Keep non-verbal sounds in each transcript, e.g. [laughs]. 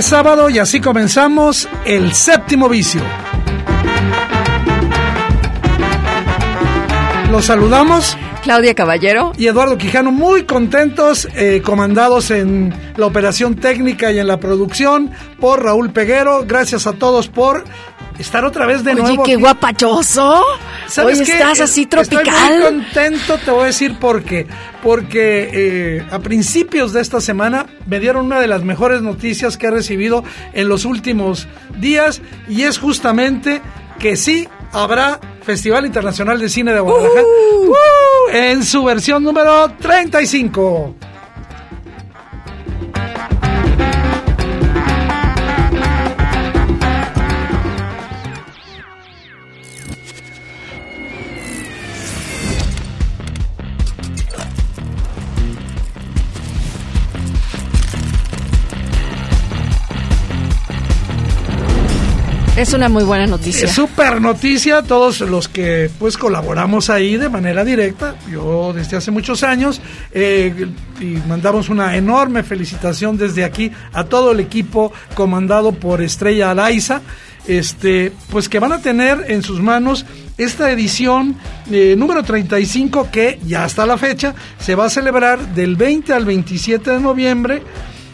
Es sábado y así comenzamos el séptimo vicio. Los saludamos. Claudia Caballero. Y Eduardo Quijano, muy contentos, eh, comandados en la operación técnica y en la producción por Raúl Peguero. Gracias a todos por estar otra vez de nuevo. Oye, qué guapachoso. Hoy estás así tropical. Estoy muy contento, te voy a decir por qué. Porque eh, a principios de esta semana me dieron una de las mejores noticias que he recibido en los últimos días y es justamente que sí habrá Festival Internacional de Cine de Guadalajara uh. Uh, en su versión número 35. Es una muy buena noticia. Es súper noticia, todos los que pues colaboramos ahí de manera directa, yo desde hace muchos años, eh, y mandamos una enorme felicitación desde aquí a todo el equipo comandado por Estrella Araiza, este, pues que van a tener en sus manos esta edición eh, número 35 que ya hasta la fecha se va a celebrar del 20 al 27 de noviembre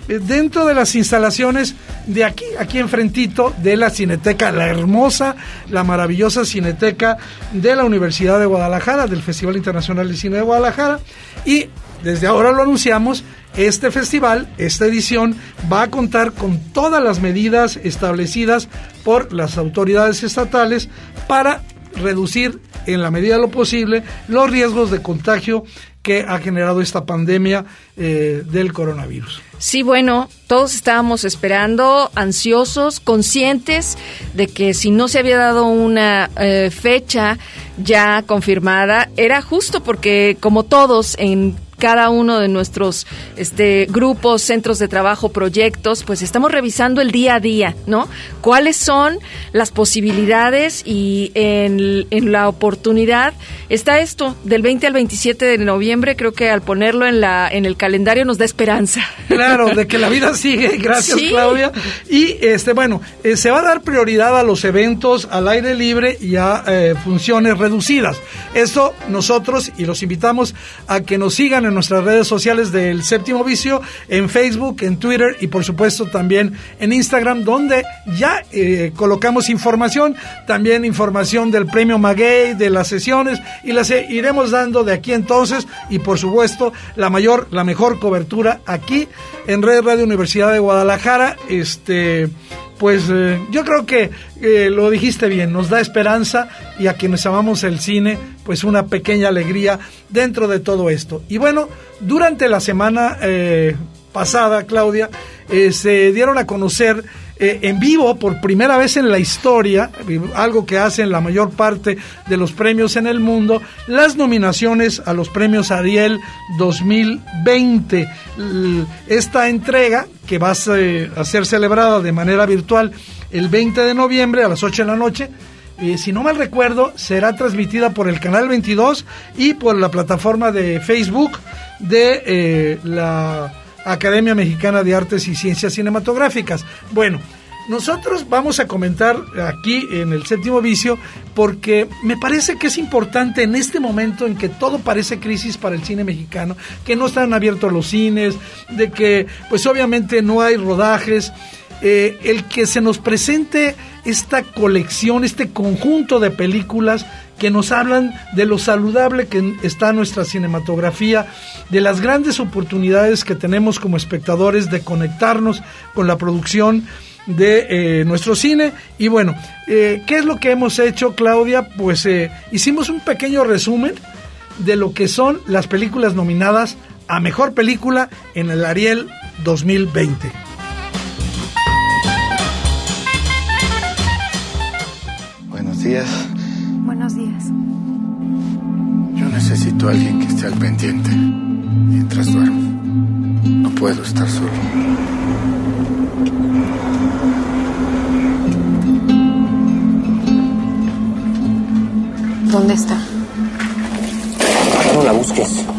dentro de las instalaciones de aquí, aquí enfrentito de la Cineteca, la hermosa, la maravillosa Cineteca de la Universidad de Guadalajara, del Festival Internacional de Cine de Guadalajara. Y desde ahora lo anunciamos, este festival, esta edición, va a contar con todas las medidas establecidas por las autoridades estatales para reducir en la medida de lo posible los riesgos de contagio que ha generado esta pandemia eh, del coronavirus. Sí, bueno, todos estábamos esperando, ansiosos, conscientes de que si no se había dado una eh, fecha ya confirmada, era justo porque como todos en cada uno de nuestros este, grupos, centros de trabajo, proyectos, pues estamos revisando el día a día, ¿no? ¿Cuáles son las posibilidades y en, en la oportunidad está esto del 20 al 27 de noviembre? Creo que al ponerlo en, la, en el calendario nos da esperanza. Claro, de que la vida sigue, [laughs] gracias Claudia. Y este bueno, eh, se va a dar prioridad a los eventos al aire libre y a eh, funciones reducidas. Esto nosotros y los invitamos a que nos sigan en nuestras redes sociales del Séptimo Vicio, en Facebook, en Twitter y por supuesto también en Instagram, donde ya eh, colocamos información, también información del premio Maguey, de las sesiones y las iremos dando de aquí entonces y por supuesto la mayor, la mejor cobertura aquí en Red Radio Universidad de Guadalajara. Este pues eh, yo creo que eh, lo dijiste bien, nos da esperanza y a quienes amamos el cine, pues una pequeña alegría dentro de todo esto. Y bueno, durante la semana eh, pasada, Claudia, se dieron a conocer eh, en vivo por primera vez en la historia, algo que hacen la mayor parte de los premios en el mundo, las nominaciones a los premios Ariel 2020. Esta entrega, que va a ser celebrada de manera virtual el 20 de noviembre a las 8 de la noche, eh, si no mal recuerdo, será transmitida por el canal 22 y por la plataforma de Facebook de eh, la Academia Mexicana de Artes y Ciencias Cinematográficas. Bueno, nosotros vamos a comentar aquí en el séptimo vicio porque me parece que es importante en este momento en que todo parece crisis para el cine mexicano, que no están abiertos los cines, de que pues obviamente no hay rodajes, eh, el que se nos presente esta colección, este conjunto de películas que nos hablan de lo saludable que está nuestra cinematografía, de las grandes oportunidades que tenemos como espectadores de conectarnos con la producción de nuestro cine. Y bueno, ¿qué es lo que hemos hecho, Claudia? Pues hicimos un pequeño resumen de lo que son las películas nominadas a Mejor Película en el Ariel 2020. Buenos días. Necesito a alguien que esté al pendiente mientras duermo. No puedo estar solo. ¿Dónde está? No la busques.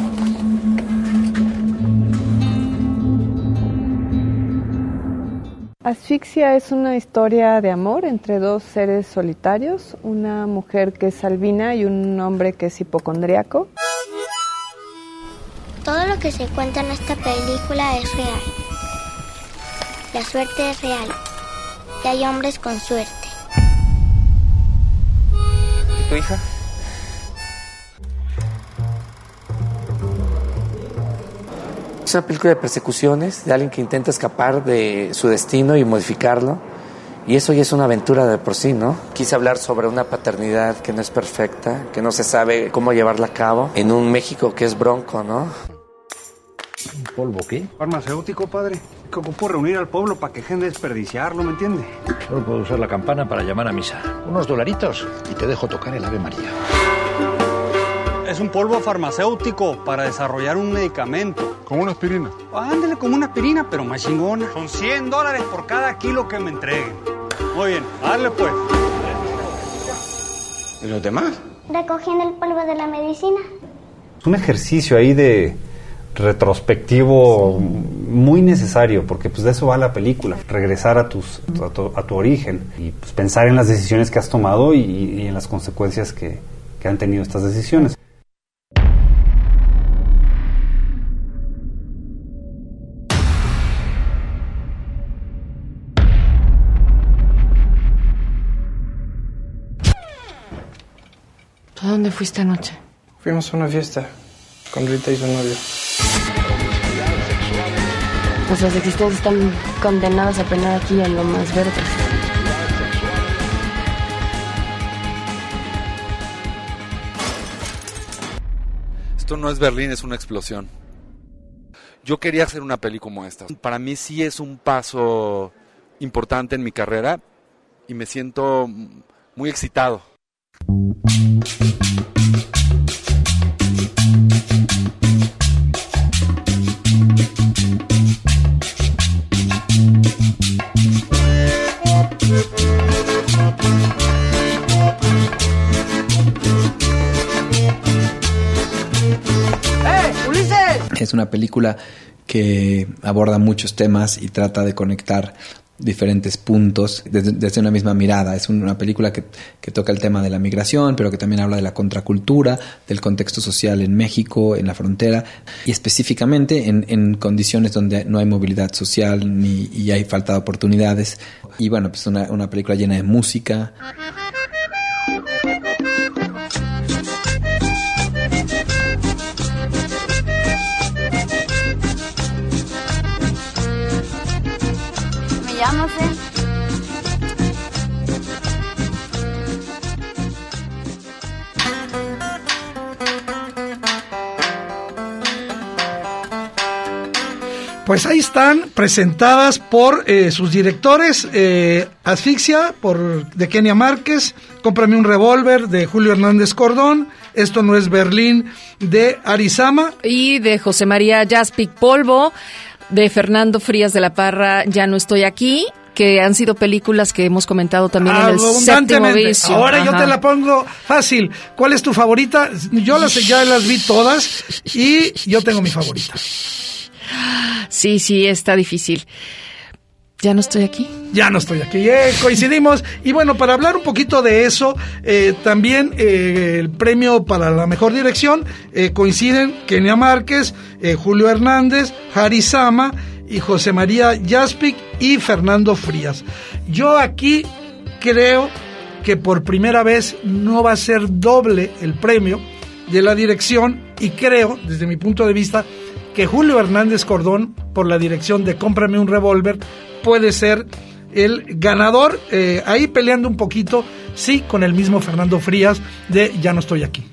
Asfixia es una historia de amor entre dos seres solitarios, una mujer que es albina y un hombre que es hipocondriaco. Todo lo que se cuenta en esta película es real. La suerte es real. Y hay hombres con suerte. ¿Y tu hija? Es una película de persecuciones, de alguien que intenta escapar de su destino y modificarlo. Y eso ya es una aventura de por sí, ¿no? Quise hablar sobre una paternidad que no es perfecta, que no se sabe cómo llevarla a cabo, en un México que es bronco, ¿no? ¿Un polvo qué? Farmacéutico, padre. Que ocupo reunir al pueblo para que dejen de desperdiciarlo, ¿me entiende? Solo puedo usar la campana para llamar a misa. Unos dolaritos y te dejo tocar el Ave María. Es un polvo farmacéutico para desarrollar un medicamento. ¿Como una aspirina? Ándale, como una aspirina, pero más chingona. Son 100 dólares por cada kilo que me entreguen. Muy bien, dale pues. ¿Y los demás? Recogiendo el polvo de la medicina. Es un ejercicio ahí de retrospectivo muy necesario porque pues de eso va la película regresar a tus a tu, a tu origen y pues, pensar en las decisiones que has tomado y, y en las consecuencias que, que han tenido estas decisiones dónde fuiste anoche? Fuimos a una fiesta con Rita y su novio. Nuestras existencias están condenadas a penar aquí en lo más verde. Esto no es Berlín, es una explosión. Yo quería hacer una peli como esta. Para mí sí es un paso importante en mi carrera y me siento muy excitado. Es una película que aborda muchos temas y trata de conectar diferentes puntos desde, una misma mirada. Es una película que, toca el tema de la migración, pero que también habla de la contracultura, del contexto social en México, en la frontera, y específicamente en, condiciones donde no hay movilidad social ni y hay falta de oportunidades. Y bueno, pues una, una película llena de música. Pues ahí están presentadas por eh, sus directores, eh, Asfixia por de Kenia Márquez, Cómprame un revólver de Julio Hernández Cordón, Esto no es Berlín de Arizama y de José María Jaspic Polvo, de Fernando Frías de la Parra, Ya no estoy aquí que han sido películas que hemos comentado también en el séptimo vicio. Ahora yo te la pongo fácil. ¿Cuál es tu favorita? Yo las ya las vi todas y yo tengo mi favorita. Sí, sí, está difícil. Ya no estoy aquí. Ya no estoy aquí. Eh, coincidimos. Y bueno, para hablar un poquito de eso, eh, también eh, el premio para la mejor dirección coinciden Kenia Márquez, Julio Hernández, Sama y José María Jaspic y Fernando Frías. Yo aquí creo que por primera vez no va a ser doble el premio de la dirección y creo, desde mi punto de vista, que Julio Hernández Cordón, por la dirección de Cómprame un revólver, puede ser el ganador, eh, ahí peleando un poquito, sí, con el mismo Fernando Frías de Ya no estoy aquí.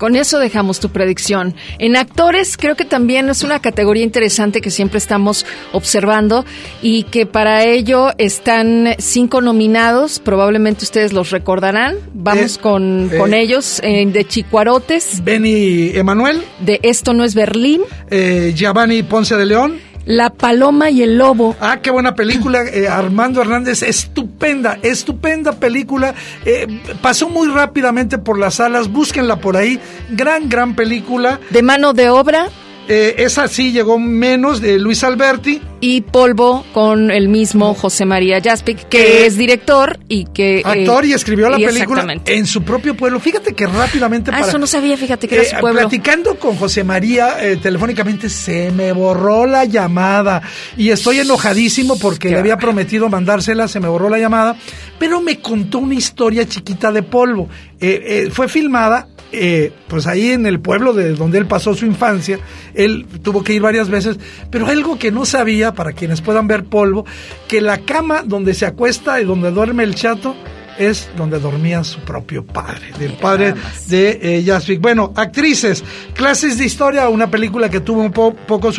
Con eso dejamos tu predicción. En actores creo que también es una categoría interesante que siempre estamos observando y que para ello están cinco nominados, probablemente ustedes los recordarán. Vamos Eh, con, eh, con ellos, eh, de Chicuarotes, Benny Emanuel, de Esto no es Berlín, eh, Giovanni Ponce de León. La Paloma y el Lobo. Ah, qué buena película. [clears throat] eh, Armando Hernández, estupenda, estupenda película. Eh, pasó muy rápidamente por las salas, búsquenla por ahí. Gran, gran película. De mano de obra. Eh, esa sí llegó menos, de Luis Alberti. Y Polvo con el mismo José María Jaspic, que Eh, es director y que... Actor eh, y escribió la y película en su propio pueblo. Fíjate que rápidamente Ah, para- eso no sabía, fíjate que era Eh, su pueblo. Platicando con José María eh, telefónicamente se me borró la llamada y estoy enojadísimo porque le había prometido mandársela, se me borró la llamada, pero me contó una historia chiquita de polvo. Fue filmada eh, pues ahí en el pueblo de donde él pasó su infancia, él tuvo que ir varias veces, pero algo que no sabía, para quienes puedan ver polvo, que la cama donde se acuesta y donde duerme el chato es donde dormía su propio padre, del padre de eh, Jasvik. Bueno, actrices, clases de historia, una película que tuvo un po- poco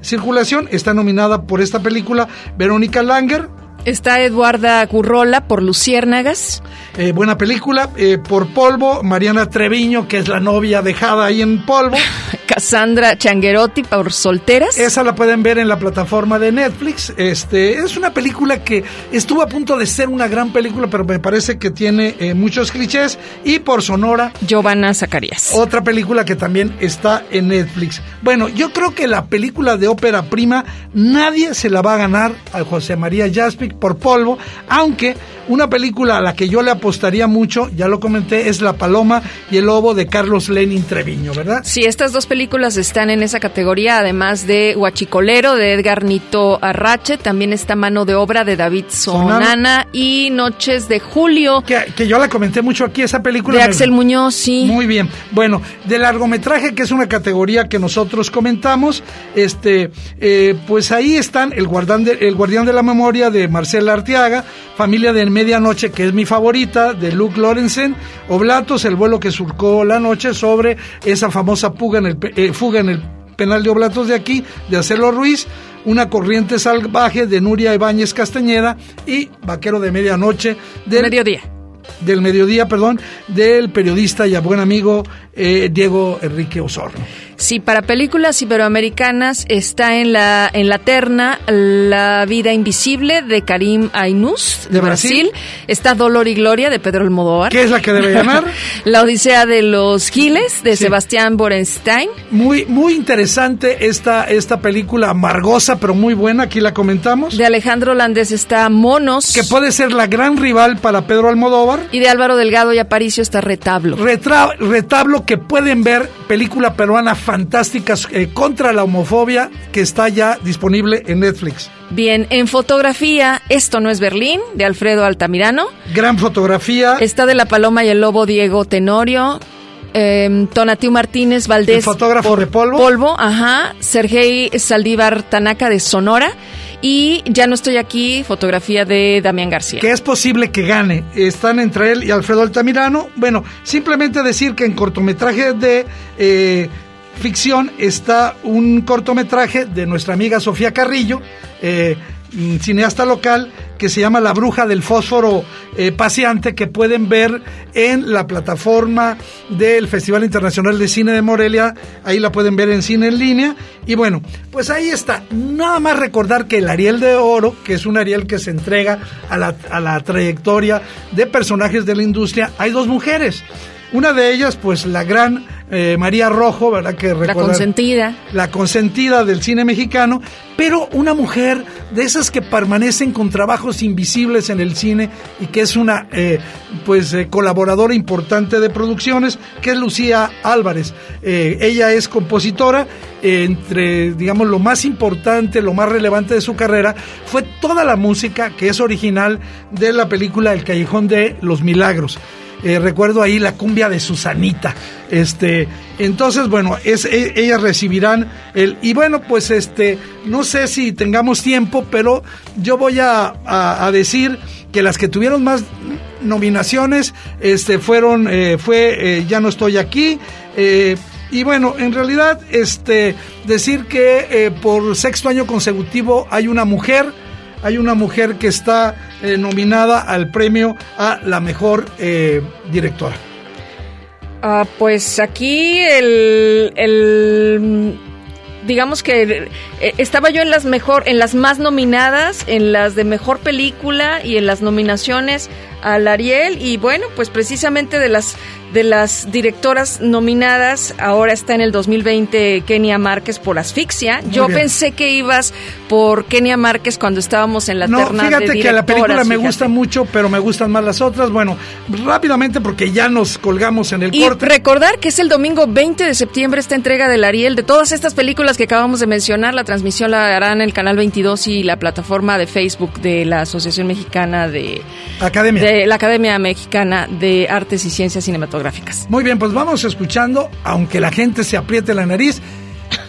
circulación, está nominada por esta película Verónica Langer. Está Eduarda Currola por Luciérnagas. Eh, buena película, eh, por Polvo, Mariana Treviño, que es la novia dejada ahí en Polvo. [laughs] Cassandra Changuerotti por Solteras. Esa la pueden ver en la plataforma de Netflix. Este es una película que estuvo a punto de ser una gran película, pero me parece que tiene eh, muchos clichés. Y por Sonora, Giovanna Zacarías. otra película que también está en Netflix. Bueno, yo creo que la película de ópera prima nadie se la va a ganar a José María Jaspic por polvo, aunque una película a la que yo le apostaría mucho, ya lo comenté, es La Paloma y el Lobo de Carlos Lenin Treviño, ¿verdad? Sí, estas dos películas están en esa categoría, además de Huachicolero de Edgar Nito Arrache, también está Mano de Obra de David Sonana, Sonana. y Noches de Julio Que, que yo la comenté mucho aquí, esa película. de me- Axel Muñoz, sí. Muy bien. Bueno, de largometraje, que es una categoría que nosotros comentamos, este, eh, pues ahí están el guardián, de, el guardián de la memoria de Marcela Arteaga, Familia de Medianoche, que es mi favorita, de Luke Lorenzen, Oblatos, el vuelo que surcó la noche sobre esa famosa fuga en el, eh, fuga en el penal de Oblatos de aquí, de Acelo Ruiz, Una corriente salvaje de Nuria Ibáñez Castañeda y Vaquero de Medianoche del Mediodía. del mediodía, perdón, del periodista y buen amigo eh, Diego Enrique Osorno. Sí, para películas iberoamericanas está en la en la terna La vida invisible de Karim Ainús de, ¿De Brasil. Brasil? Está Dolor y Gloria de Pedro Almodóvar. ¿Qué es la que debe ganar? [laughs] la Odisea de los Giles de Sí. Sebastián Borenstein. Muy, muy interesante esta, esta película amargosa, pero muy buena, aquí la comentamos. De Alejandro Landés está Monos. Que puede ser la gran rival para Pedro Almodóvar. Y de Álvaro Delgado y Aparicio está Retablo. Retra- retablo que pueden ver, película peruana fantástica eh, contra la homofobia, que está ya disponible en Netflix. Bien, en fotografía, Esto no es Berlín, de Alfredo Altamirano. Gran fotografía. Está de La Paloma y el Lobo, Diego Tenorio. Eh, Tonatiu Martínez Valdés. El fotógrafo de polvo. Polvo, ajá. Sergei Saldívar Tanaka de Sonora. Y Ya no estoy aquí, fotografía de Damián García. que es posible que gane. Están entre él y Alfredo Altamirano. Bueno, simplemente decir que en cortometraje de eh, ficción está un cortometraje de nuestra amiga Sofía Carrillo, eh, mm, cineasta local, que se llama La Bruja del Fósforo eh, Paseante, que pueden ver en la plataforma del Festival Internacional de Cine de Morelia. Ahí la pueden ver en cine en línea. Y bueno, pues ahí está. Nada más recordar que el Ariel de Oro, que es un Ariel que se entrega a la, a la trayectoria de personajes de la industria, hay dos mujeres. Una de ellas, pues la gran eh, María Rojo, ¿verdad? Que La consentida. la consentida del cine mexicano, pero una mujer de esas que permanecen con trabajos invisibles en el cine y que es una eh, pues eh, colaboradora importante de producciones, que es Lucía Álvarez. Ella es compositora, entre digamos lo más importante, lo más relevante de su carrera fue toda la música que es original de la película El Callejón de los Milagros eh, recuerdo ahí la cumbia de Susanita. Este, entonces, bueno, es, e, ellas recibirán el. Y bueno, pues este, no sé si tengamos tiempo, pero yo voy a, a, decir que las que tuvieron más nominaciones este, fueron, eh, fue eh, Ya no estoy aquí. y bueno, en realidad, este, decir que por sexto año consecutivo hay una mujer hay una mujer que está eh, nominada al premio a la mejor eh, directora. Ah, pues aquí el, el digamos que eh, estaba yo en las mejor, en las más nominadas, en las de mejor película y en las nominaciones al Ariel y bueno, pues precisamente de las de las directoras nominadas, ahora está en el 2020 Kenia Márquez por Asfixia. Yo pensé que ibas por Kenia Márquez cuando estábamos en la no, fíjate que la película me gusta mucho, pero me gustan más las otras. Bueno, rápidamente porque ya nos colgamos en el y recordar que es el domingo 20 de septiembre esta entrega del Ariel de todas estas películas que acabamos de mencionar. La transmisión la harán en el canal 22 y la plataforma de Facebook de la Asociación Mexicana de Academia. de la Academia Mexicana de Artes y Ciencias Cinematográficas. Muy bien, pues vamos escuchando, aunque la gente se apriete la nariz,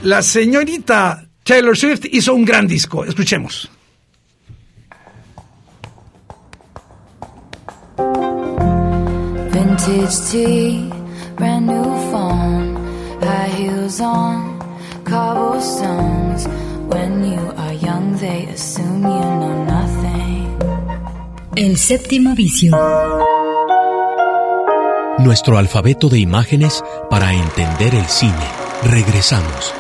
la señorita Taylor Swift hizo un gran disco. Escuchemos. Vintage tea, brand new phone, high heels on, cobblestones. When you are young, they assume you know nothing. El séptimo vicio nuestro alfabeto de imágenes para entender el cine. Regresamos.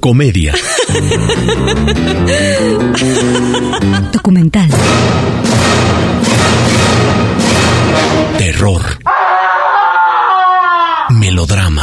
Comedia. [laughs] Documental. Terror. Melodrama.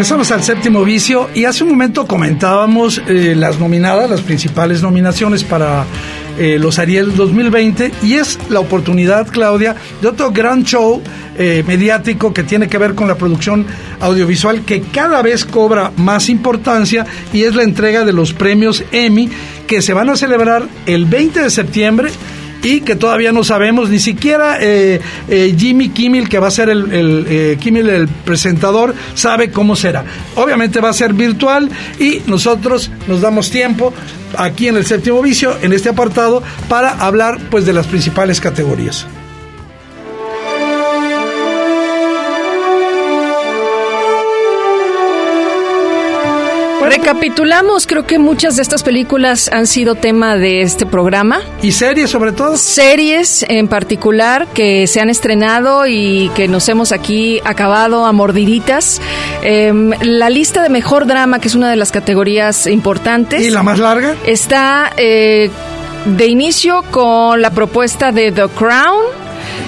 Regresamos al séptimo vicio y hace un momento comentábamos eh, las nominadas, las principales nominaciones para eh, los Ariel 2020 y es la oportunidad, Claudia, de otro gran show eh, mediático que tiene que ver con la producción audiovisual que cada vez cobra más importancia y es la entrega de los premios Emmy que se van a celebrar el 20 de septiembre y que todavía no sabemos, ni siquiera eh, eh, Jimmy Kimmel, que va a ser el, eh, Kimmel, el presentador, sabe cómo será. Obviamente va a ser virtual y nosotros nos damos tiempo aquí en el séptimo vicio, en este apartado, para hablar pues de las principales categorías. Recapitulamos, creo que muchas de estas películas han sido tema de este programa. ¿Y series sobre todo? Series en particular que se han estrenado y que nos hemos aquí acabado a mordiditas. Em, la lista de mejor drama, que es una de las categorías importantes. ¿Y la más larga? Está eh, de inicio con la propuesta de The Crown.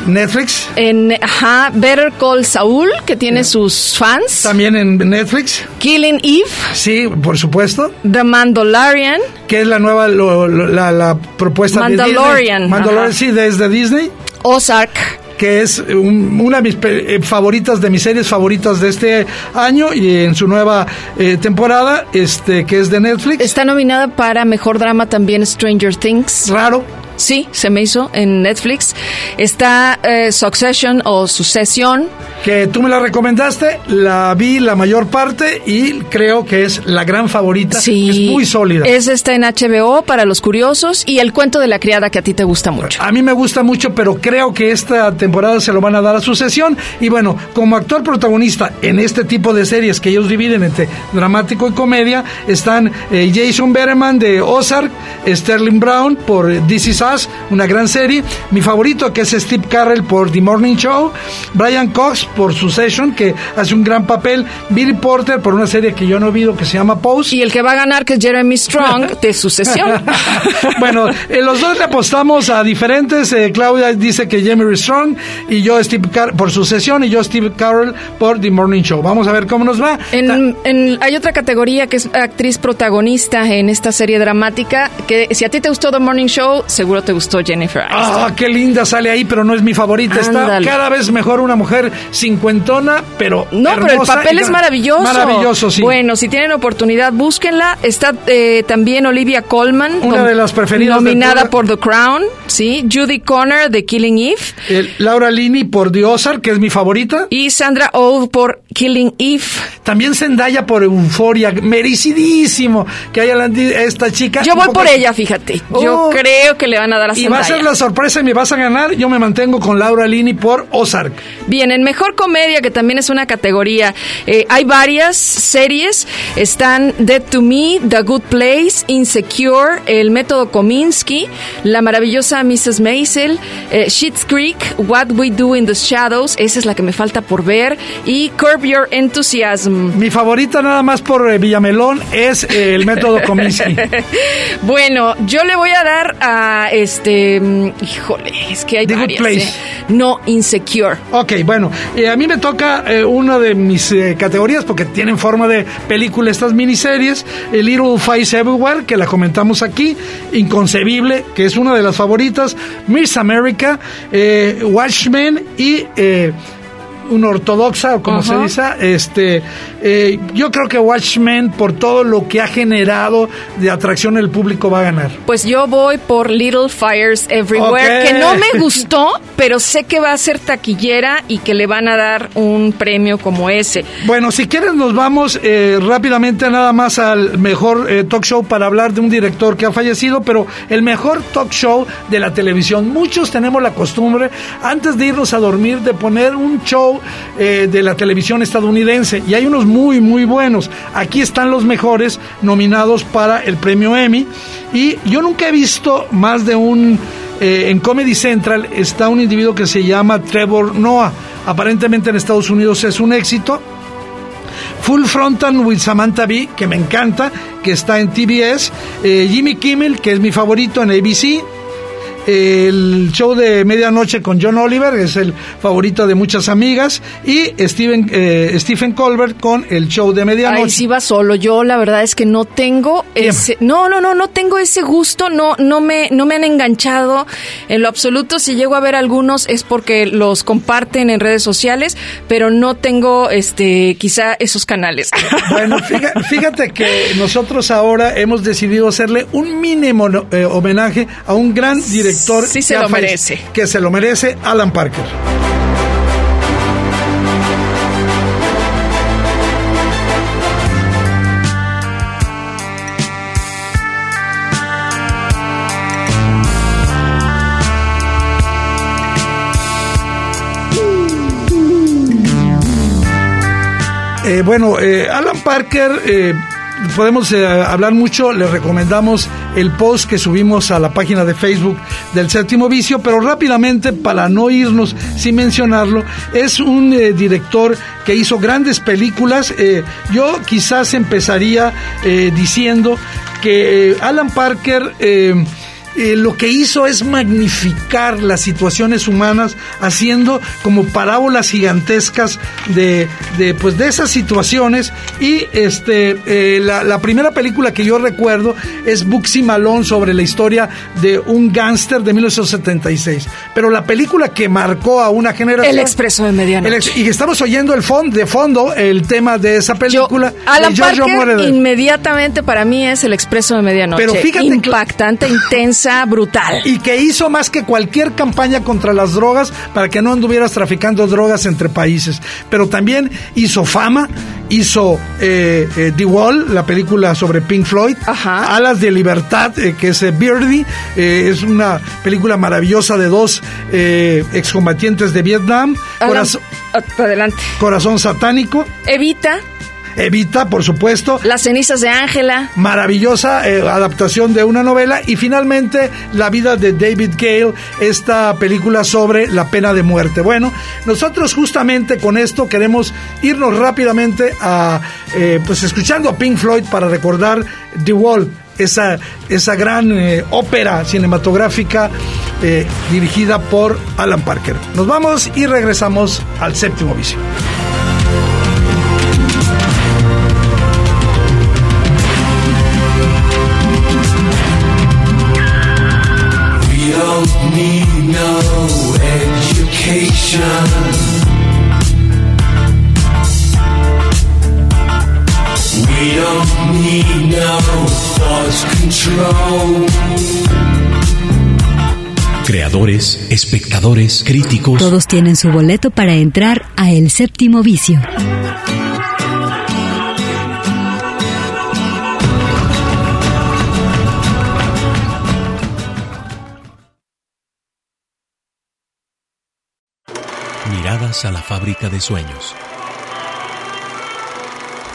Netflix. En ajá, Better Call Saul, que tiene sus fans. También en Netflix. Killing Eve. Sí, por supuesto. The Mandalorian. Que es la nueva la, propuesta Mandalorian. de Disney. Mandalorian, sí, desde Disney. Ozark que es una de mis eh, favoritas, de mis series favoritas de este año y en su nueva eh, temporada, este que es de Netflix. Está nominada para Mejor Drama también Stranger Things. Raro. Sí, se me hizo en Netflix. Está eh, Succession o Sucesión. Que tú me la recomendaste, la vi la mayor parte y creo que es la gran favorita. Sí. Es muy sólida. Es está en HBO para los curiosos y el cuento de la criada que a ti te gusta mucho. A mí me gusta mucho, pero creo que esta temporada se lo van a dar a Sucesión. Y bueno, como actor protagonista en este tipo de series que ellos dividen entre dramático y comedia, están eh, Jason Berman de Ozark, Sterling Brown por This Is Us, una gran serie. Mi favorito que es Steve Carell por The Morning Show. Brian Cox por Succession, que hace un gran papel. Billy Porter por una serie que yo no he visto que se llama Pose. Y el que va a ganar que es Jeremy Strong de Sucesión. [laughs] bueno, eh, los dos le apostamos a diferentes. Eh, Claudia dice que Jeremy Strong y yo Steve Carell por Sucesión y yo Steve Carell por The Morning Show. Vamos a ver cómo nos va. En, en, hay otra categoría que es actriz protagonista en esta serie dramática, que si a ti te gustó The Morning Show, seguro te gustó Jennifer Ah, qué linda sale ahí, pero no es mi favorita. Está cada vez mejor una mujer cincuentona, pero No, pero el papel es maravilloso. Maravilloso, sí. Bueno, si tienen oportunidad, búsquenla. Está eh, también Olivia Colman. Una de las preferidas. Nominada por The Crown, ¿sí? Judy Connor de Killing Eve. Laura Linney por The Ozark, que es mi favorita. Y Sandra Oh por Killing Eve. También Zendaya por Euforia, merecidísimo que haya esta chica. Yo voy por ella, fíjate. Yo oh. creo que le van a dar a Zendaya. Y va a ser la sorpresa y me vas a ganar. Yo me mantengo con Laura Linney por Ozark. Bien, en Mejor Comedia, que también es una categoría, eh, hay varias series. Están Dead to Me, The Good Place, Insecure, El Método Kominsky, La Maravillosa Mrs. Maisel, eh, Schitt's Creek, What We Do in the Shadows, esa es la que me falta por ver, y Curb Your Enthusiasm. Mi favorita nada más por eh, Villamelón es eh, El Método Kominsky. [laughs] bueno, yo le voy a dar a este, mm, híjole, es que hay The varias. Good Place. No, Insecure. Ok, bueno, a mí me toca una de mis categorías porque tienen forma de película estas miniseries, Little Fires Everywhere, que la comentamos aquí, Inconcebible, que es una de las favoritas, Miss America, eh, Watchmen y eh, una ortodoxa, o como se dice, este, eh, yo creo que Watchmen, por todo lo que ha generado de atracción el público, va a ganar. Pues yo voy por Little Fires Everywhere, que no me gustó, pero sé que va a ser taquillera y que le van a dar un premio como ese. Bueno, si quieres nos vamos eh, rápidamente nada más al mejor eh, talk show para hablar de un director que ha fallecido, pero el mejor talk show de la televisión. Muchos tenemos la costumbre, antes de irnos a dormir, de poner un show eh, de la televisión estadounidense y hay unos muy muy buenos. Aquí están los mejores nominados para el premio Emmy y yo nunca he visto más de un eh, en Comedy Central está un individuo que se llama Trevor Noah. Aparentemente en Estados Unidos es un éxito. Full Frontal with Samantha Bee, que me encanta, que está en TBS. Eh, Jimmy Kimmel, que es mi favorito en ABC el show de medianoche con John Oliver, es el favorito de muchas amigas, y Steven, eh, Stephen Colbert con el show de medianoche. Ay, sí va solo. Yo la verdad es que no tengo ese, no, no, no, no tengo ese gusto, no, no me, no me han enganchado en lo absoluto. Si llego a ver algunos es porque los comparten en redes sociales, pero no tengo, este, quizá esos canales. [laughs] Bueno, fíjate, que nosotros ahora hemos decidido hacerle un mínimo eh, homenaje a un gran director sí se lo merece. Que se lo merece Alan Parker. Eh, bueno, eh, Alan Parker eh, podemos hablar mucho, les recomendamos el post que subimos a la página de Facebook del séptimo vicio, pero rápidamente, para no irnos sin mencionarlo, es un eh, director que hizo grandes películas. Eh, yo quizás empezaría diciendo que Alan Parker eh, lo que hizo es magnificar las situaciones humanas, haciendo como parábolas gigantescas de, de pues de esas situaciones. Y este eh, la, primera película que yo recuerdo es Buxy Malone sobre la historia de un gángster de 1976. Pero la película que marcó a una generación. El Expreso de Medianoche. y estamos oyendo el fondo, de fondo el tema de esa película. Alan Parker, inmediatamente para mí es El Expreso de Medianoche. Pero fíjate impactante, brutal. Y que hizo más que cualquier campaña contra las drogas para que no anduvieras traficando drogas entre países. Pero también hizo fama, hizo eh, eh, The Wall, la película sobre Pink Floyd, Alas de Libertad, eh, que es Birdie, es una película maravillosa de dos excombatientes de Vietnam. Adelante. Corazón satánico. Evita Evita, por supuesto. Las cenizas de Ángela. Maravillosa eh, adaptación de una novela. Y finalmente, La vida de David Gale, esta película sobre la pena de muerte. Bueno, nosotros justamente con esto queremos irnos rápidamente a, eh, pues escuchando a Pink Floyd para recordar The Wall esa, esa gran eh, ópera cinematográfica dirigida por Alan Parker. Nos vamos y regresamos al séptimo vicio. Creadores, espectadores, críticos. Todos tienen su boleto para entrar a El Séptimo Vicio. Miradas a la fábrica de sueños.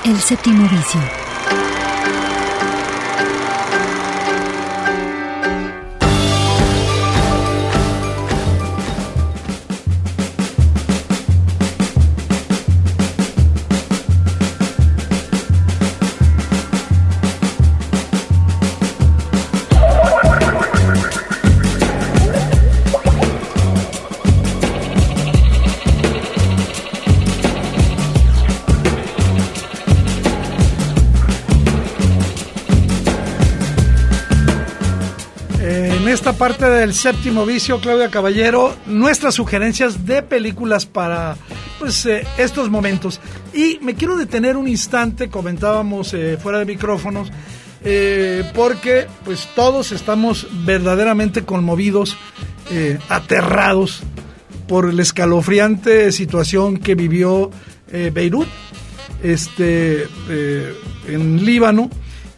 El Séptimo Vicio. Esta parte del séptimo vicio, Claudia Caballero, nuestras sugerencias de películas para pues, eh, estos momentos. Y me quiero detener un instante, comentábamos eh, fuera de micrófonos, eh, porque pues todos estamos verdaderamente conmovidos, aterrados por la escalofriante situación que vivió Beirut, este, en Líbano.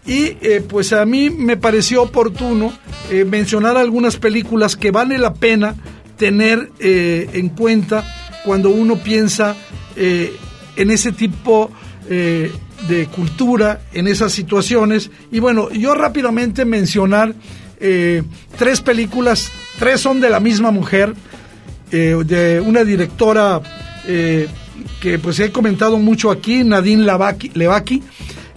Y eh, pues a mí me pareció oportuno eh, mencionar algunas películas que vale la pena tener eh, en cuenta cuando uno piensa en ese tipo de cultura, en esas situaciones. Y bueno, yo rápidamente mencionar tres películas, tres son de la misma mujer, de una directora que pues he comentado mucho aquí, Nadine Levaki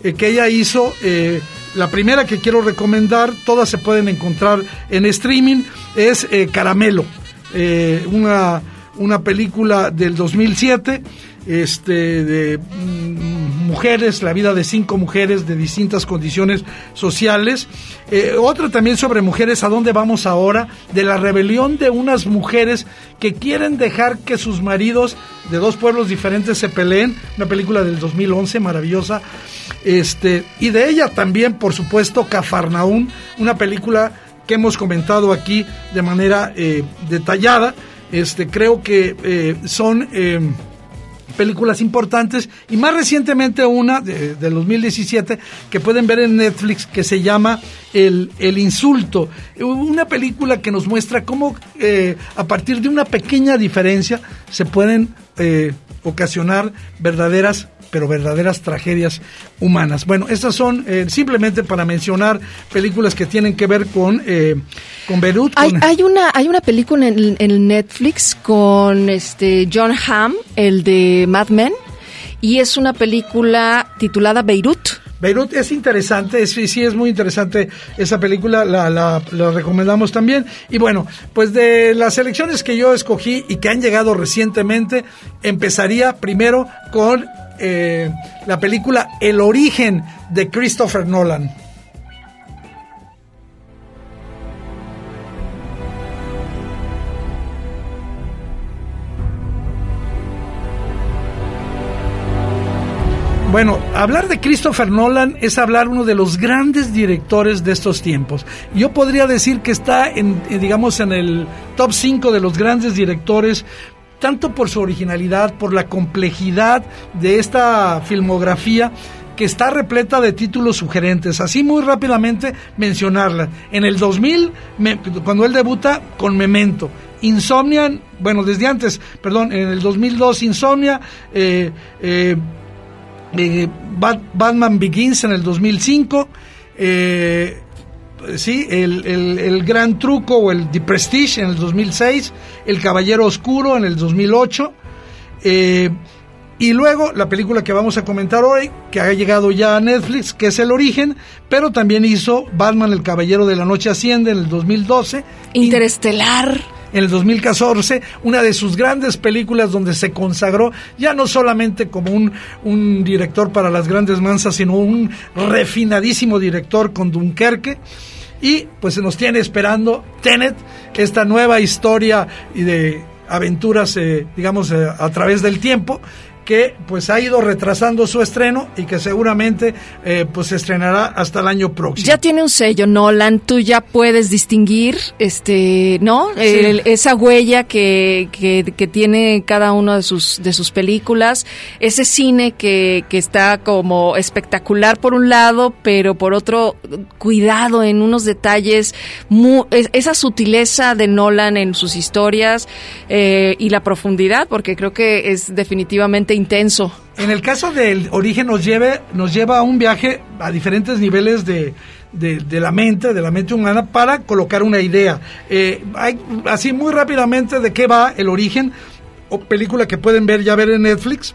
eh, que ella hizo. eh, la primera que quiero recomendar, todas se pueden encontrar en streaming, es eh, Caramelo, eh, una, una película del 2007 este, de mm, mujeres, la vida de cinco mujeres de distintas condiciones sociales. Eh, otra también sobre mujeres, ¿a dónde vamos ahora? De la rebelión de unas mujeres que quieren dejar que sus maridos de dos pueblos diferentes se peleen. Una película del 2011, maravillosa. Este, y de ella también, por supuesto, Cafarnaún, una película que hemos comentado aquí de manera eh, detallada. Este, creo que eh, son eh, películas importantes y más recientemente una de, del 2017 que pueden ver en Netflix que se llama El, El Insulto, una película que nos muestra cómo eh, a partir de una pequeña diferencia se pueden eh, ocasionar verdaderas pero verdaderas tragedias humanas. Bueno, estas son eh, simplemente para mencionar películas que tienen que ver con, eh, con Beirut. Hay, con- hay una hay una película en, en Netflix con este John Hamm, el de Mad Men, y es una película titulada Beirut. Beirut es interesante, es, sí, sí es muy interesante esa película, la, la, la recomendamos también. Y bueno, pues de las selecciones que yo escogí y que han llegado recientemente, empezaría primero con eh, la película El origen de Christopher Nolan. Bueno, hablar de Christopher Nolan es hablar uno de los grandes directores de estos tiempos. Yo podría decir que está en, eh, digamos, en el top 5 de los grandes directores, tanto por su originalidad, por la complejidad de esta filmografía que está repleta de títulos sugerentes. Así muy rápidamente mencionarla. En el 2000, me- cuando él debuta con Memento. Insomnia, bueno, desde antes, perdón, en el 2002 Insomnia, eh, eh, eh, Bat- Batman Begins en el 2005, eh, sí, el, el- el Gran Truco o el The Prestige en el 2006, El Caballero Oscuro en el 2008, eh, y luego la película que vamos a comentar hoy, que ha llegado ya a Netflix, que es El Origen, pero también hizo Batman El Caballero de la Noche Asciende en el 2012. Interestelar. En el 2014, una de sus grandes películas donde se consagró ya no solamente como un, un director para las grandes mansas, sino un refinadísimo director con Dunkerque. Y pues se nos tiene esperando Tenet, esta nueva historia y de aventuras, eh, digamos, eh, a través del tiempo, que pues ha ido retrasando su estreno y que seguramente eh, pues se estrenará hasta el año próximo. Ya tiene un sello, Nolan, tú ya puedes distinguir, este, ¿no? El- esa huella que, que, que tiene cada una de sus, de sus películas, ese cine que, que está como espectacular por un lado, pero por otro, cuidado en unos detalles, esa sutileza de Nolan en sus historias eh, y la profundidad, porque creo que es definitivamente intenso. En el caso del origen nos, lleve, nos lleva a un viaje a diferentes niveles de, de, la mente, de la mente humana, para colocar una idea. Eh, así muy rápidamente de qué va el origen, o película que pueden ver ya ver en Netflix.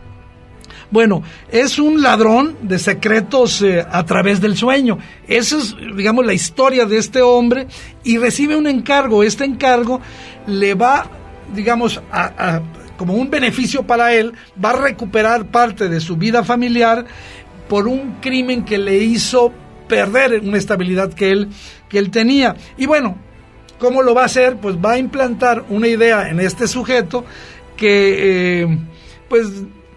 Bueno, es un ladrón de secretos eh, a través del sueño. Esa es, digamos, la historia de este hombre y recibe un encargo. Este encargo le va, digamos, a- como un beneficio para él, va a recuperar parte de su vida familiar por un crimen que le hizo perder una estabilidad que él, que él tenía. Y bueno, ¿cómo lo va a hacer? Pues va a implantar una idea en este sujeto que, eh, pues,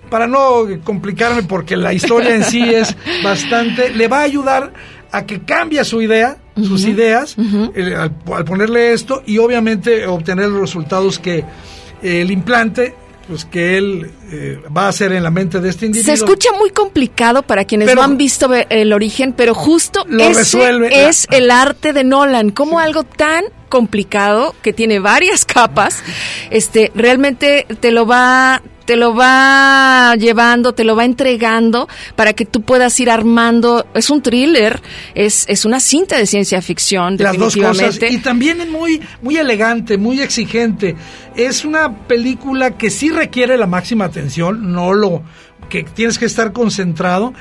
para no complicarme, porque la historia en sí es [laughs] bastante, le va a ayudar a que cambie su idea, sus ideas, eh, al, al ponerle esto y obviamente obtener los resultados que el implante, pues que él eh, va a hacer en la mente de este individuo. Se escucha muy complicado para quienes Pero- no han visto ve- el origen, pero justo Lo ese resuelve. es el arte de Nolan, como algo tan complicado que tiene varias [laughs] capas, este realmente te lo va te lo va llevando, te lo va entregando para que tú puedas ir armando. Es un thriller, es, es una cinta de ciencia ficción, las dos cosas y también es muy muy elegante muy exigente es una película que sí requiere la máxima atención no lo que tienes que estar concentrado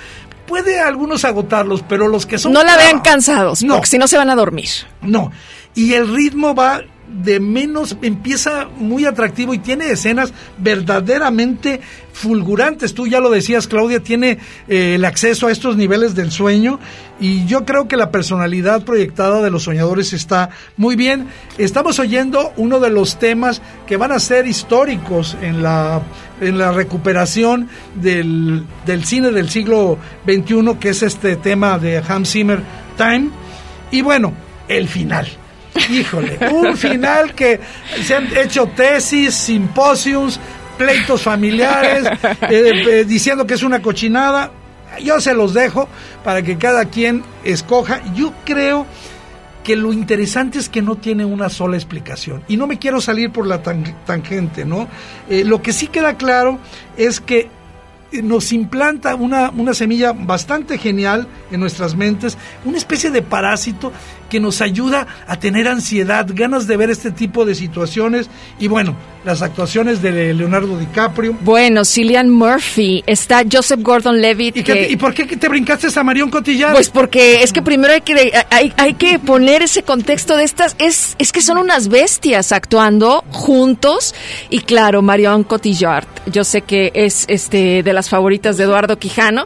puede algunos agotarlos pero los que son no la vean clavados- cansados, No. porque si no se van a dormir. no y el ritmo va de menos empieza muy atractivo y tiene escenas verdaderamente fulgurantes. Tú ya lo decías, Claudia, tiene eh, el acceso a estos niveles del sueño y yo creo que la personalidad proyectada de los soñadores está muy bien. Estamos oyendo uno de los temas que van a ser históricos en la, en la recuperación del, del cine del siglo XXI, que es este tema de Hans Zimmer, Time. Y bueno, el final. Híjole, un final que se han hecho tesis, simposios, pleitos familiares, [laughs] eh, eh, diciendo que es una cochinada. Yo se los dejo para que cada quien escoja. Yo creo que lo interesante es que no tiene una sola explicación. Y no me quiero salir por la tan- tangente, ¿no? Eh, lo que sí queda claro es que nos implanta una, una semilla bastante genial en nuestras mentes, una especie de parásito que nos ayuda a tener ansiedad, ganas de ver este tipo de situaciones y bueno, las actuaciones de Leonardo DiCaprio. Bueno, Cillian Murphy, está Joseph Gordon-Levitt. ¿Y, que- y por qué te brincaste a Marion Cotillard? Pues porque es que primero hay que hay, hay que poner ese contexto de estas es es que son unas bestias actuando juntos y claro Marion Cotillard yo sé que es este de las favoritas de Eduardo Quijano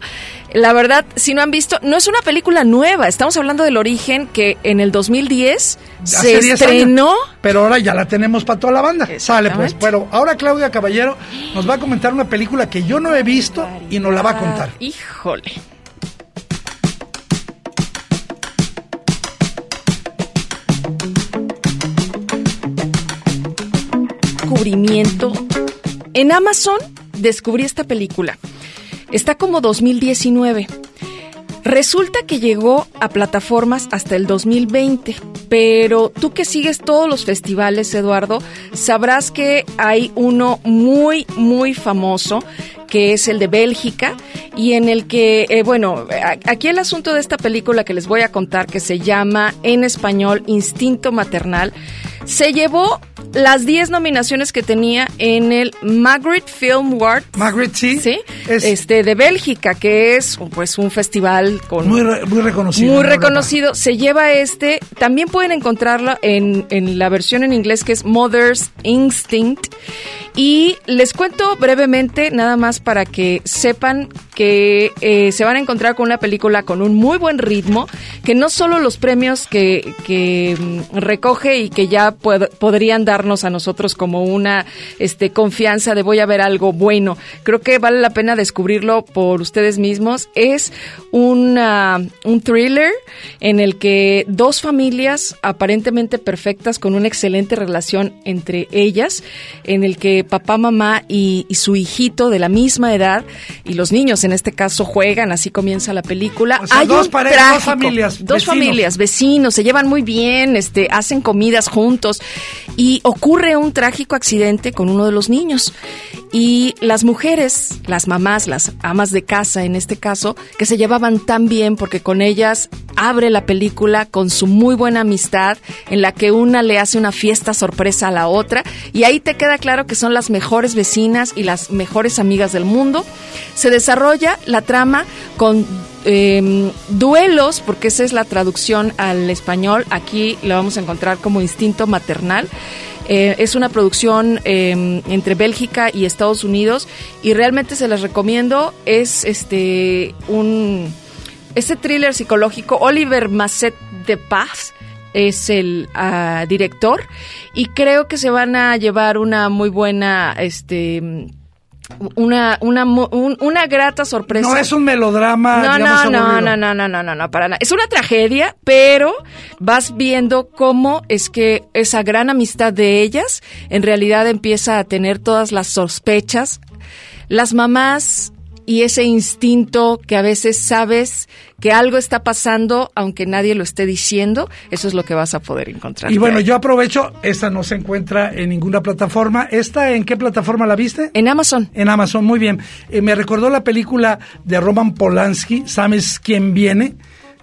la verdad si no han visto no es una película nueva estamos hablando del origen que en el 2010 se Hace 10 estrenó años, pero ahora ya la tenemos para toda la banda. Sale pues. Pero ahora Claudia Caballero nos va a comentar una película que yo no he visto y nos la va a contar. híjole descubrimiento. En Amazon descubrí esta película. Está como 2019. Resulta que llegó a plataformas hasta el 2020, pero tú que sigues todos los festivales, Eduardo, sabrás que hay uno muy, muy famoso que es el de Bélgica, y en el que, eh, bueno, aquí el asunto de esta película que les voy a contar, que se llama en español Instinto Maternal, se llevó las 10 nominaciones que tenía en el Magritte Film Award. Magritte, sí. Sí. Este, de Bélgica, que es pues un festival con Muy, re- muy reconocido. muy Europa. reconocido. Se lleva este. También pueden encontrarlo en, en la versión en inglés que es Mother's Instinct. Y les cuento brevemente, nada más para que sepan que eh, se van a encontrar con una película con un muy buen ritmo, que no solo los premios que, mm, recoge y que ya podrían darnos a nosotros como una este, confianza de voy a ver algo bueno, creo que vale la pena descubrirlo por ustedes mismos. Es una, un thriller en el que dos familias aparentemente perfectas con una excelente relación entre ellas, en el que papá, mamá y su hijito de la misma edad y los niños en este caso juegan, así comienza la película. O sea, Hay dos un pare- dos familias, dos vecinos. familias, vecinos, se llevan muy bien, este, hacen comidas juntos y ocurre un trágico accidente con uno de los niños. Y las mujeres, las mamás, las amas de casa en este caso, que se llevaban tan bien porque con ellas abre la película con su muy buena amistad en la que una le hace una fiesta sorpresa a la otra y ahí te queda claro que son las mejores vecinas y las mejores amigas del mundo. Se desarrolla la trama con eh, duelos, porque esa es la traducción al español, aquí lo vamos a encontrar como instinto maternal. Eh, es una producción eh, entre Bélgica y Estados Unidos y realmente se las recomiendo. Es este un este thriller psicológico. Oliver Masset de Paz es el ah, director y creo que se van a llevar una muy buena este una una un- una grata sorpresa. No es un melodrama. No, digamos, no, no, aburrido. no, no, no, no, no, no, para nada. Es una tragedia, pero vas viendo cómo es que esa gran amistad de ellas en realidad empieza a tener todas las sospechas. Las mamás y ese instinto que a veces sabes que algo está pasando aunque nadie lo esté diciendo, eso es lo que vas a poder encontrar. Y bueno, yo aprovecho, esta no se encuentra en ninguna plataforma. ¿Esta en qué plataforma la viste? En Amazon. En Amazon, muy bien. Eh, me recordó la película de Roman Polanski, ¿Sabes quién viene?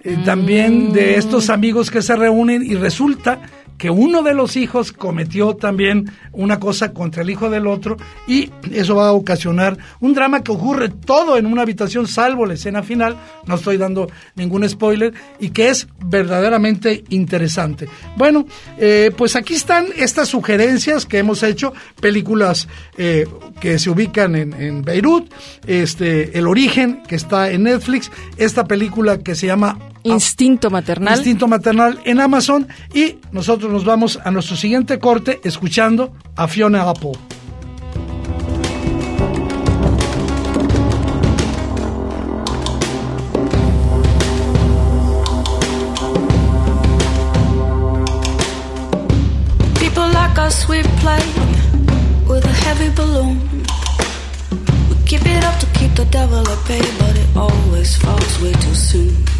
Eh, También de estos amigos que se reúnen y resulta que uno de los hijos cometió también una cosa contra el hijo del otro y eso va a ocasionar un drama que ocurre todo en una habitación salvo la escena final, no estoy dando ningún spoiler y que es verdaderamente interesante. Bueno, eh, pues aquí están estas sugerencias que hemos hecho, películas eh, que se ubican en, en Beirut, este, El Origen que está en Netflix, esta película que se llama Instinto maternal. Instinto Maternal en Amazon y nosotros nos vamos a nuestro siguiente corte escuchando a Fiona Apple. People like us, we play with a heavy balloon. We keep it up to keep the devil at bay, but it always falls way too soon.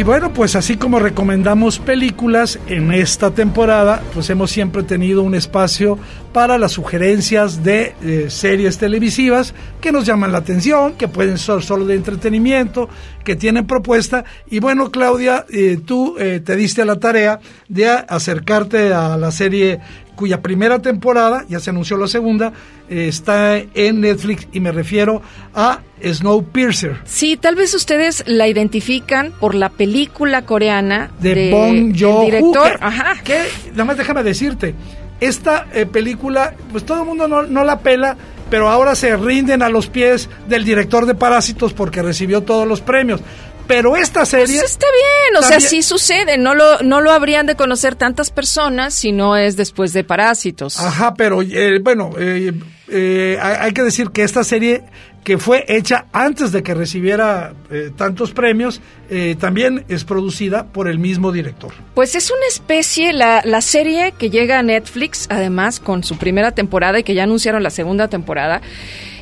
Y bueno, pues así como recomendamos películas en esta temporada, pues hemos siempre tenido un espacio para las sugerencias de eh, series televisivas que nos llaman la atención, que pueden ser solo de entretenimiento, que tienen propuesta. Y bueno, Claudia, eh, tú eh, te diste a la tarea de acercarte a la serie cuya primera temporada, ya se anunció la segunda, eh, está en Netflix y me refiero a Snowpiercer. Sí, tal vez ustedes la identifican por la película coreana de, de, Bong Joon-ho, director. que- que, nada más déjame decirte esta eh, película, pues todo el mundo no, no la pela, pero ahora se rinden a los pies del director de Parásitos porque recibió todos los premios. Pero esta serie... Pues está bien, o sea, sí sucede. No lo, no lo habrían de conocer tantas personas si no es después de Parásitos. Ajá, pero eh, bueno, eh, eh, hay hay que decir que esta serie que fue hecha antes de que recibiera eh, tantos premios, eh, también es producida por el mismo director. Pues es una especie, la, la serie que llega a Netflix, además con su primera temporada y que ya anunciaron la segunda temporada,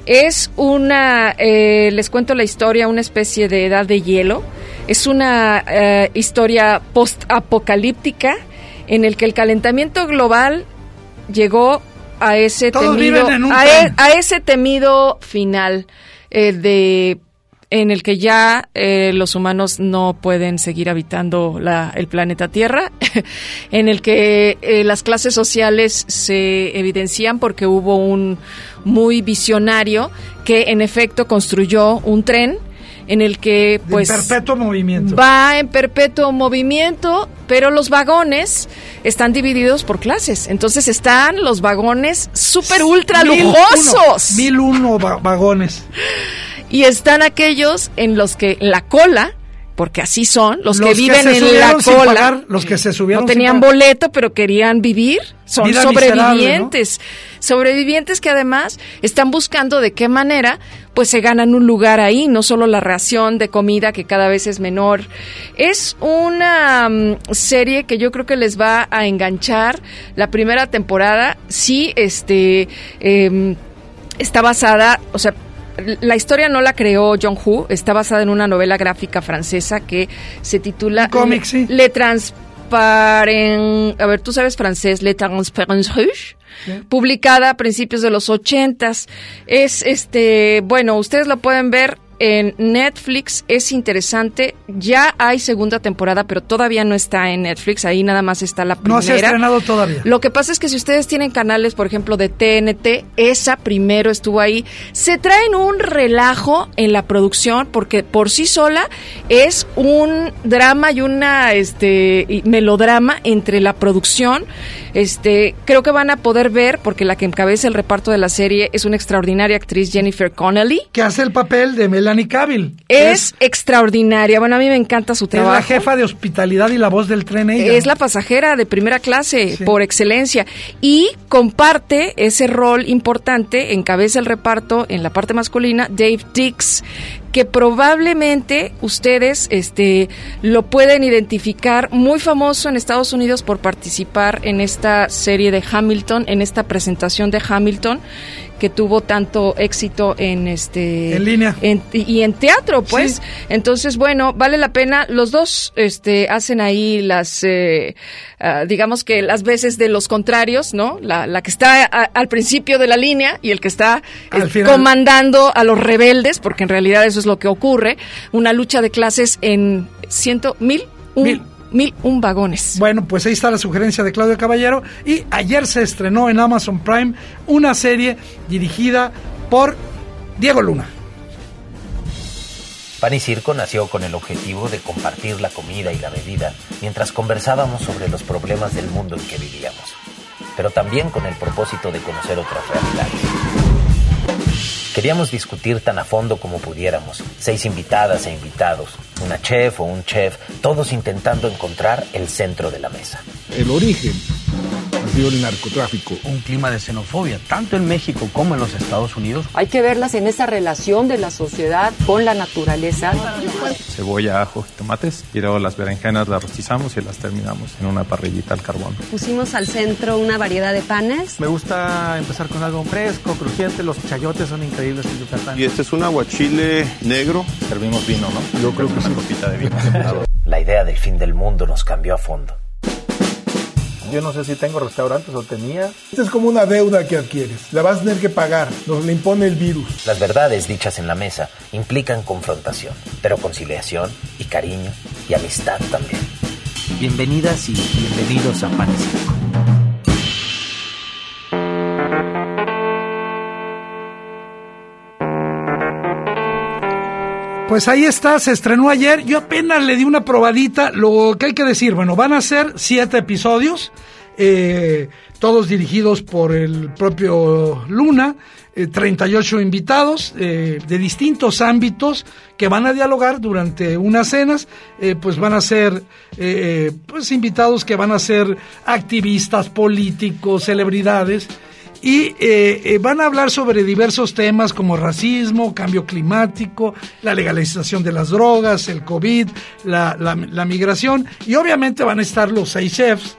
es una, eh, les cuento la historia, una especie de edad de hielo. Es una eh, historia post-apocalíptica en el que el calentamiento global llegó a ese Todos temido, a, e- a ese temido final eh, de en el que ya eh, los humanos no pueden seguir habitando la- el planeta Tierra, [laughs] en el que eh, las clases sociales se evidencian porque hubo un muy visionario que en efecto construyó un tren en el que pues en perpetuo movimiento. va en perpetuo movimiento, pero los vagones están divididos por clases. Entonces están los vagones super ultra Mil lujosos. uno, mil uno va- vagones. [laughs] Y están aquellos en los que la cola, porque así son, los, que Los que viven en la cola, pagar, los que se subieron no tenían boleto, pero querían vivir, son Vida sobrevivientes. Sobrevivientes que además están buscando de qué manera pues se ganan un lugar ahí, no solo la ración de comida que cada vez es menor. Es una mm, serie que yo creo que les va a enganchar. La primera temporada sí este em, está basada, o sea, la historia no la creó John Hu, está basada en una novela gráfica francesa que se titula cómic, Le, Le Transparent, a ver, ¿tú sabes francés? Le Transparent Rouge. Publicada a principios de los ochentas. Es este, bueno, ustedes lo pueden ver en Netflix, es interesante. Ya hay segunda temporada, pero todavía no está en Netflix. Ahí nada más está la primera. No se ha estrenado todavía. Lo que pasa es que si ustedes tienen canales, por ejemplo, de TNT, esa primero estuvo ahí. Se traen un relajo en la producción porque por sí sola es un drama y una este melodrama entre la producción. Este, creo que van a poder ver porque la que encabeza el reparto de la serie es una extraordinaria actriz Jennifer Connelly. Que hace el papel de Melanie Cavill. Es, extraordinaria. Bueno, a mí me encanta su Es trabajo. la jefa de hospitalidad y la voz del tren ella. Es la pasajera de primera clase, por excelencia. Y comparte ese rol importante, encabeza el reparto en la parte masculina, Dave Dix, que probablemente ustedes este, lo pueden identificar, muy famoso en Estados Unidos por participar en esta serie de Hamilton, en esta presentación de Hamilton que tuvo tanto éxito en este En línea. en- y en teatro pues entonces bueno vale la pena los dos este hacen ahí las eh, ah, digamos que las veces de los contrarios no la, la que está a- al principio de la línea y el que está Al final. comandando a los rebeldes porque en realidad eso es lo que ocurre una lucha de clases en ciento mil un, Mil. Mil un vagones Bueno, pues ahí está la sugerencia de Claudio Caballero. Y ayer se estrenó en Amazon Prime una serie dirigida por Diego Luna. Pan y Circo nació con el objetivo de compartir la comida y la bebida mientras conversábamos sobre los problemas del mundo en que vivíamos, pero también con el propósito de conocer otras realidades. Queríamos discutir tan a fondo como pudiéramos, seis invitadas e invitados, una chef o un chef, todos intentando encontrar el centro de la mesa. El origen ha sido el narcotráfico. Un clima de xenofobia, tanto en México como en los Estados Unidos. Hay que verlas en esa relación de la sociedad con la naturaleza. Cebolla, ajo y tomates. Y luego las berenjenas las rostizamos y las terminamos en una parrillita al carbón. Pusimos al centro una variedad de panes. Me gusta empezar con algo fresco, crujiente. Los chayotes son increíbles en Yucatán. Y este es un aguachile negro. Servimos vino, ¿no? Yo creo que una sí. copita de vino. La idea del fin del mundo nos cambió a fondo. Yo no sé si tengo restaurantes o tenía. Esta es como una deuda que adquieres. La vas a tener que pagar. Nos la impone el virus. Las verdades dichas en la mesa implican confrontación, pero conciliación y cariño y amistad también. Bienvenidas y bienvenidos a Pan Pues ahí está, se estrenó ayer. Yo apenas le di una probadita. Lo que hay que decir, bueno, van a ser siete episodios. eh, todos dirigidos por el propio Luna, eh, 38 invitados eh, de distintos ámbitos que van a dialogar durante unas cenas, eh, pues van a ser eh, pues invitados que van a ser activistas, políticos, celebridades, y eh, eh, van a hablar sobre diversos temas como racismo, cambio climático, la legalización de las drogas, el COVID, la, la- la migración. Y obviamente van a estar los seis chefs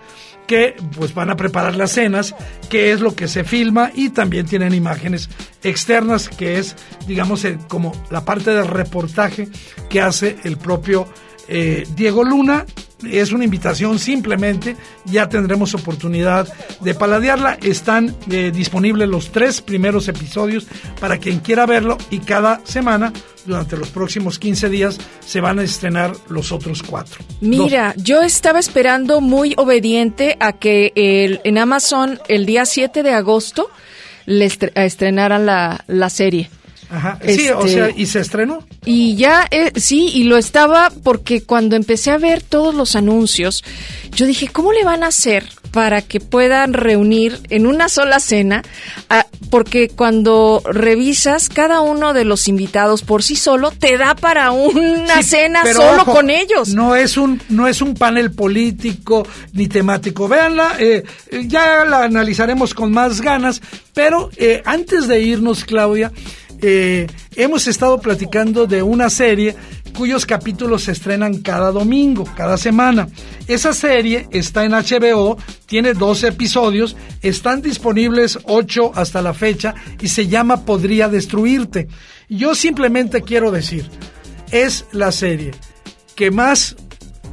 que pues van a preparar las cenas, que es lo que se filma y también tienen imágenes externas que es digamos el- como la parte del reportaje que hace el propio eh, Diego Luna es una invitación simplemente, ya tendremos oportunidad de paladearla. Están eh, disponibles los tres primeros episodios para quien quiera verlo y cada semana, durante los próximos 15 días, se van a estrenar los otros cuatro. Mira, yo estaba esperando muy obediente a que el- en Amazon el día 7 de agosto le estre- estrenaran la, la serie. Ajá. Sí, o Este- sea, y se estrenó. Y ya, eh, sí, y lo estaba porque cuando empecé a ver todos los anuncios, yo dije, ¿cómo le van a hacer para que puedan reunir en una sola cena? Porque cuando revisas cada uno de los invitados por sí solo, te da para una Sí, cena solo ojo, con ellos. No es un no es un panel político ni temático. Véanla, eh, eh, ya la analizaremos con más ganas, pero eh, antes de irnos, Claudia, eh, hemos estado platicando de una serie cuyos capítulos se estrenan cada domingo, cada semana. Esa serie está en HBO, tiene 12 episodios, están disponibles 8 hasta la fecha y se llama Podría Destruirte. Yo simplemente quiero decir, es la serie que más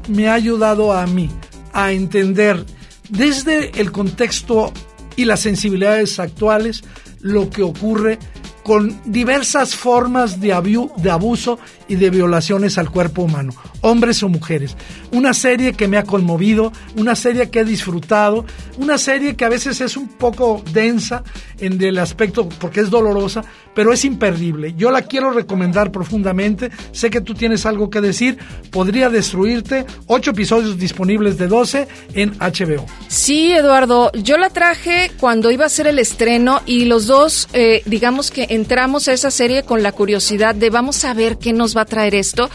me ha ayudado a mí a entender desde el contexto y las sensibilidades actuales lo que ocurre con diversas formas de, abu- de abuso y de violaciones al cuerpo humano, hombres o mujeres. Una serie que me ha conmovido, una serie que he disfrutado, una serie que a veces es un poco densa en el aspecto porque es dolorosa, pero es imperdible. Yo la quiero recomendar profundamente. Sé que tú tienes algo que decir. Podría destruirte. Ocho episodios disponibles de 12 en HBO. Sí, Eduardo, yo la traje cuando iba a ser el estreno y los dos, eh, digamos que entramos a esa serie con la curiosidad de vamos a ver qué nos va a traer esto.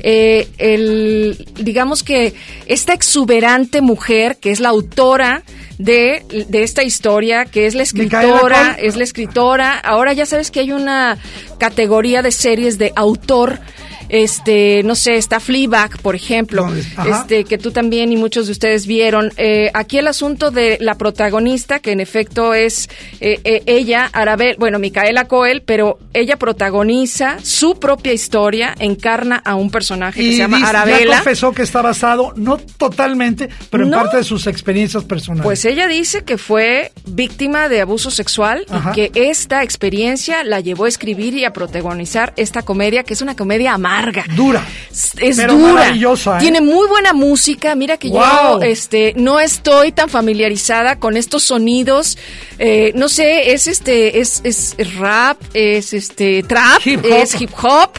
Eh, el, digamos que esta exuberante mujer, que es la autora de, de esta historia, que es la escritora, es la escritora. Ahora ya sabes que hay una categoría de series de autor. Este, no sé, está Fleabag, por ejemplo, este, que tú también y muchos de ustedes vieron. Eh, aquí el asunto de la protagonista, que en efecto es eh, eh, ella, Arabel, bueno, Micaela Coel, pero ella protagoniza su propia historia, encarna a un personaje que se llama dice- ya Arabela. confesó que está basado, no totalmente, pero en No. parte de sus experiencias personales. Pues ella dice que fue víctima de abuso sexual Ajá. y que esta experiencia la llevó a escribir y a protagonizar esta comedia, que es una comedia amarga. Dura. Es, Pero dura. maravillosa, ¿eh? Tiene muy buena música. Mira que Wow. yo este, no estoy tan familiarizada con estos sonidos. Eh, no sé, es este, es, es rap, es este trap, Hip hop. es hip hop,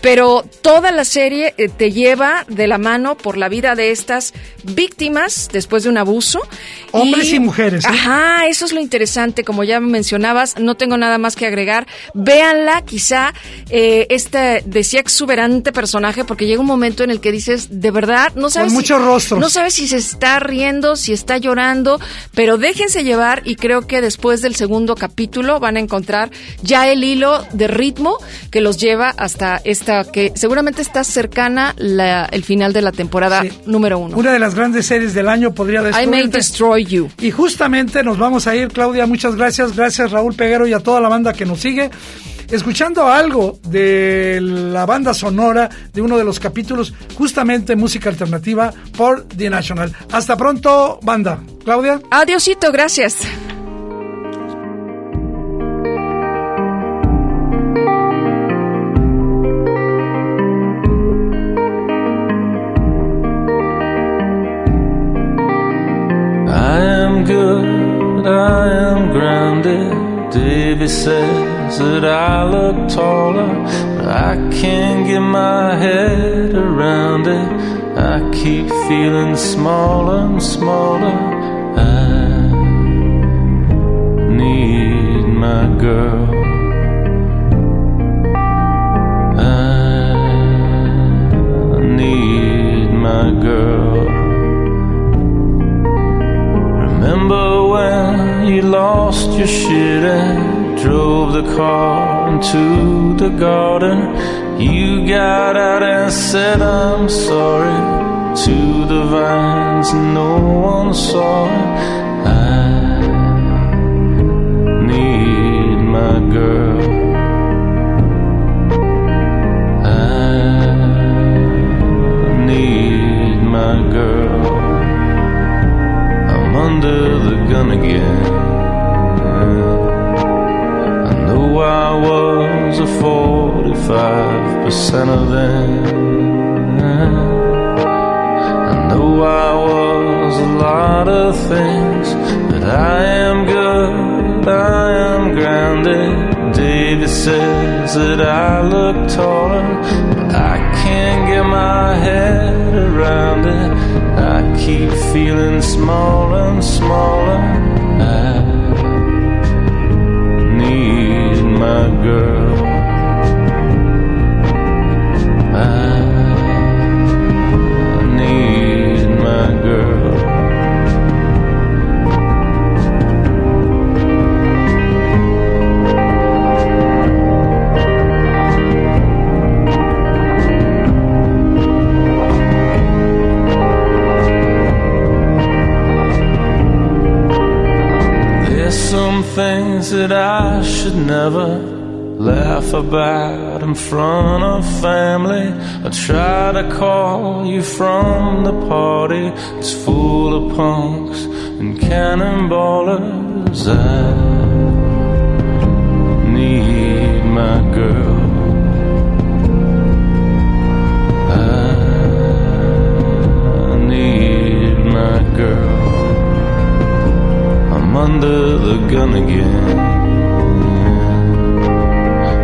pero toda la serie eh, te lleva de la mano por la vida de estas víctimas después de un abuso. Hombres y mujeres, ¿eh? Ajá, eso es lo interesante, como ya mencionabas, no tengo nada más que agregar. Véanla, quizá eh, este decía exuberante personaje, porque llega un momento en el que dices, de verdad, no sabes. si- muchos rostros. No sabes si se está riendo, si está llorando, pero déjense llevar y creo que después del segundo capítulo van a encontrar ya el hilo de ritmo que los lleva hasta esta, que seguramente está cercana la- el final de la temporada número uno. Una de las grandes series del año podría I destruirte. may destroy you. Y justamente nos vamos a ir, Claudia, muchas gracias. Gracias Raúl Peguero y a toda la banda que nos sigue. Escuchando algo de la banda sonora de uno de los capítulos, justamente música alternativa por The National. Hasta pronto, banda. Claudia. Adiosito, gracias. I am good, I am grounded. Davy says that I look taller, but I can't get my head around it. I keep feeling smaller and smaller I need my girl. I need my girl. You lost your shit and drove the car into the garden? You got out and said, I'm sorry to the vines, no one saw it. I need my girl. I need my girl. I'm under the gun again. A 45% of them. I know I was a lot of things, but I am good, I am grounded. David says that I look taller, but I can't get my head around it. I keep feeling smaller and smaller. I need my girl. Things that I should never laugh about in front of family. I try to call you from the party. It's full of punks and cannonballers. I need my girl. Under the gun again.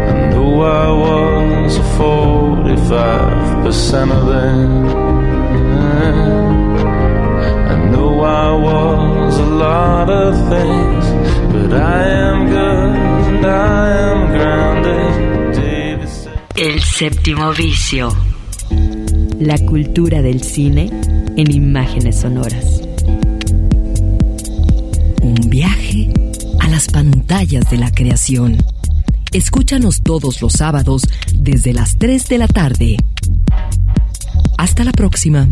I know I was a 45% of them. I know I was a lot of things, but I am good, I am grounded. David said. El séptimo vicio. La cultura del cine en imágenes sonoras. Pantallas de la creación. Escúchanos todos los sábados desde las 3 de la tarde. Hasta la próxima.